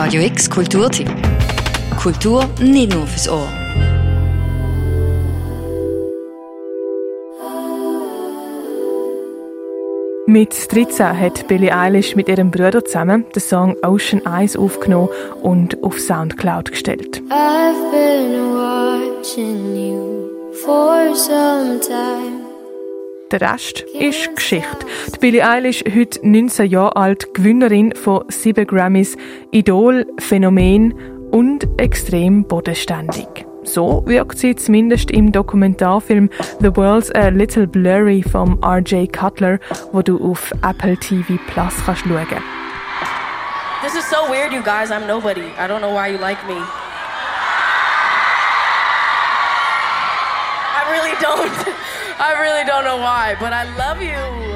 Radio X Kulturtipp. Kultur nicht nur fürs Ohr. Mit 13 hat Billie Eilish mit ihrem Bruder zusammen den Song Ocean Eyes aufgenommen und auf Soundcloud gestellt. I've been watching you for some time. Der Rest ist Geschichte. Die Billie Eilish, heute 19 Jahre alt, Gewinnerin von sieben Grammys, Idol, Phänomen und extrem bodenständig. So wirkt sie zumindest im Dokumentarfilm The World's a Little Blurry vom R.J. Cutler, wo du auf Apple TV Plus kannst schauen. This is so weird, you guys. I'm nobody. I don't know why you like me. I really don't. I really don't know why, but I love you.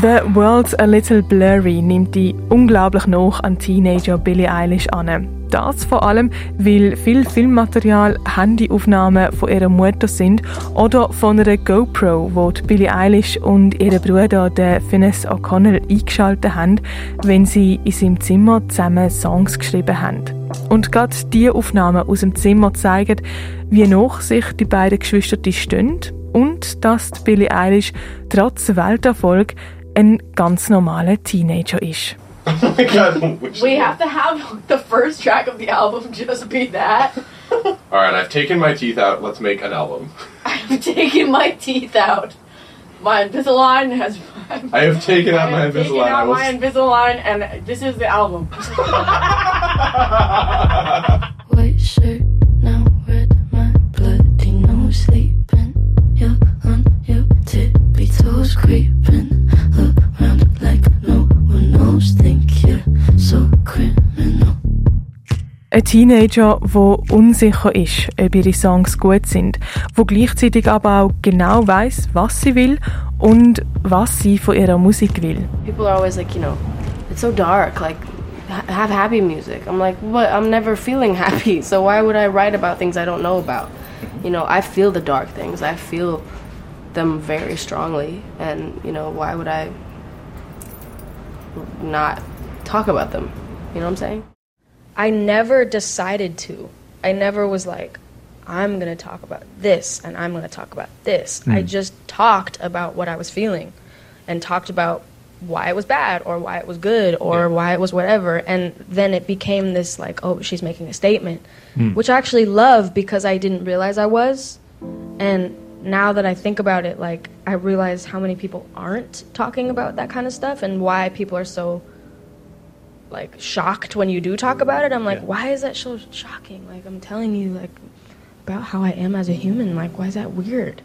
The World's a Little Blurry nimmt die unglaublich noch an Teenager Billie Eilish an. Das vor allem, weil viel Filmmaterial Handyaufnahmen von ihrer Mutter sind oder von einer GoPro, wo die Billie Eilish und ihre Bruder, der Finnes O'Connell, eingeschaltet haben, wenn sie in seinem Zimmer zusammen Songs geschrieben haben. Und gerade diese Aufnahmen aus dem Zimmer zeigen, wie noch sich die beiden Geschwister stehen und dass Billie Eilish trotz Welterfolg ein ganz normaler Teenager ist. Oh my god. We have to have the first track of the album just be that. Alright, I've taken my teeth out. Let's make an album. I've taken my teeth out. My Invisalign has. I have taken out my Invisalign. Taken out my Invisalign, and this is the album. White shirt, Teenager, der unsicher ist, ob ihre Songs gut sind, wo gleichzeitig aber auch genau weiß, was sie will und was sie von ihrer Musik will. People are always like, you know, it's so dark, like have happy music. I'm like, what? I'm never feeling happy, so why would I write about things I don't know about? You know, I feel the dark things. I feel them very strongly, and you know, why would I not talk about them? You know what I'm saying? I never decided to. I never was like, I'm going to talk about this and I'm going to talk about this. Mm. I just talked about what I was feeling and talked about why it was bad or why it was good or yeah. why it was whatever. And then it became this like, oh, she's making a statement, mm. which I actually love because I didn't realize I was. And now that I think about it, like, I realize how many people aren't talking about that kind of stuff and why people are so like shocked when you do talk about it. I'm like, yeah. why is that so shocking? Like I'm telling you like about how I am as a human. Like why is that weird?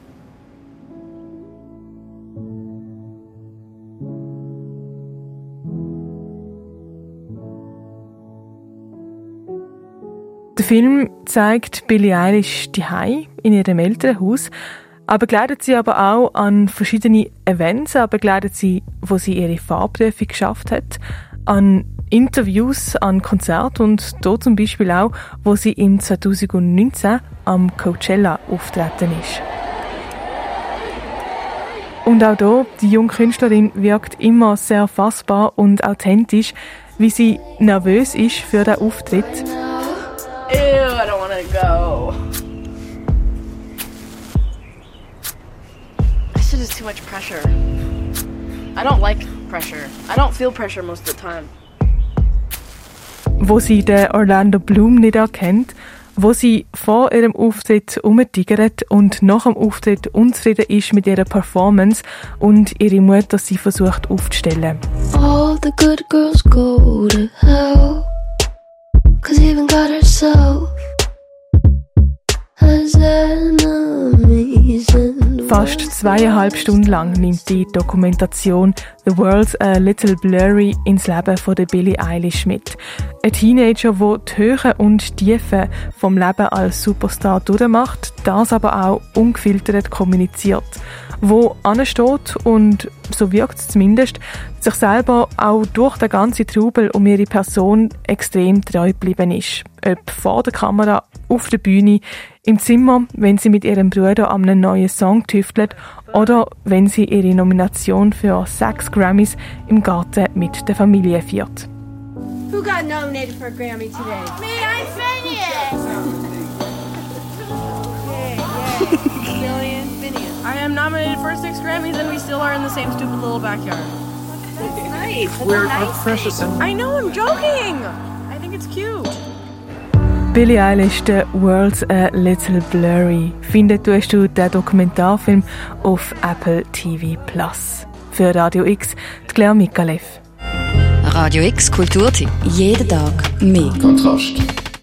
Der Film zeigt Billie Eilish die in ihrem Elternhaus, aber begleitet sie aber auch an verschiedene Events, aber begleitet sie, wo sie ihre Farbprüfung geschafft hat, an Interviews, an Konzerten und dort zum Beispiel auch, wo sie im 2019 am Coachella auftreten ist. Und auch hier, die junge Künstlerin wirkt immer sehr fassbar und authentisch, wie sie nervös ist für den Auftritt. Ew, I don't want to go. This is too much pressure. I don't like pressure. I don't feel pressure most of the time. Wo sie den Orlando Bloom nicht erkennt, wo sie vor ihrem Auftritt umtigert und nach dem Auftritt unzufrieden ist mit ihrer Performance und ihre Mutter sie versucht aufzustellen. All the good girls go to hell Cause even God herself has enemies Fast zweieinhalb Stunden lang nimmt die Dokumentation The World's a Little Blurry ins Leben von der Billie Eilish mit. Ein Teenager, der die Höhen und Tiefen vom Leben als Superstar durchmacht, das aber auch ungefiltert kommuniziert wo ansteht und so wirkt es zumindest, sich selber auch durch den ganzen Trubel um ihre Person extrem treu geblieben ist. Ob vor der Kamera, auf der Bühne, im Zimmer, wenn sie mit ihrem Bruder an einem neuen Song tüftelt oder wenn sie ihre Nomination für sechs Grammys im Garten mit der Familie feiert. Who got nominated for a Grammy today? Me, I'm Phineas. Billion Phineas. I am nominated for six Grammys and we still are in the same stupid little backyard. Nice. We're, we're precious and I know, I'm joking! I think it's cute. Billie Eilish, The World's a Little Blurry. Findet tust du den Dokumentarfilm auf Apple TV Plus. Für Radio X, die Claire Mikalev. Radio X Kulturtipp. Jeden Tag mehr. Kontrast.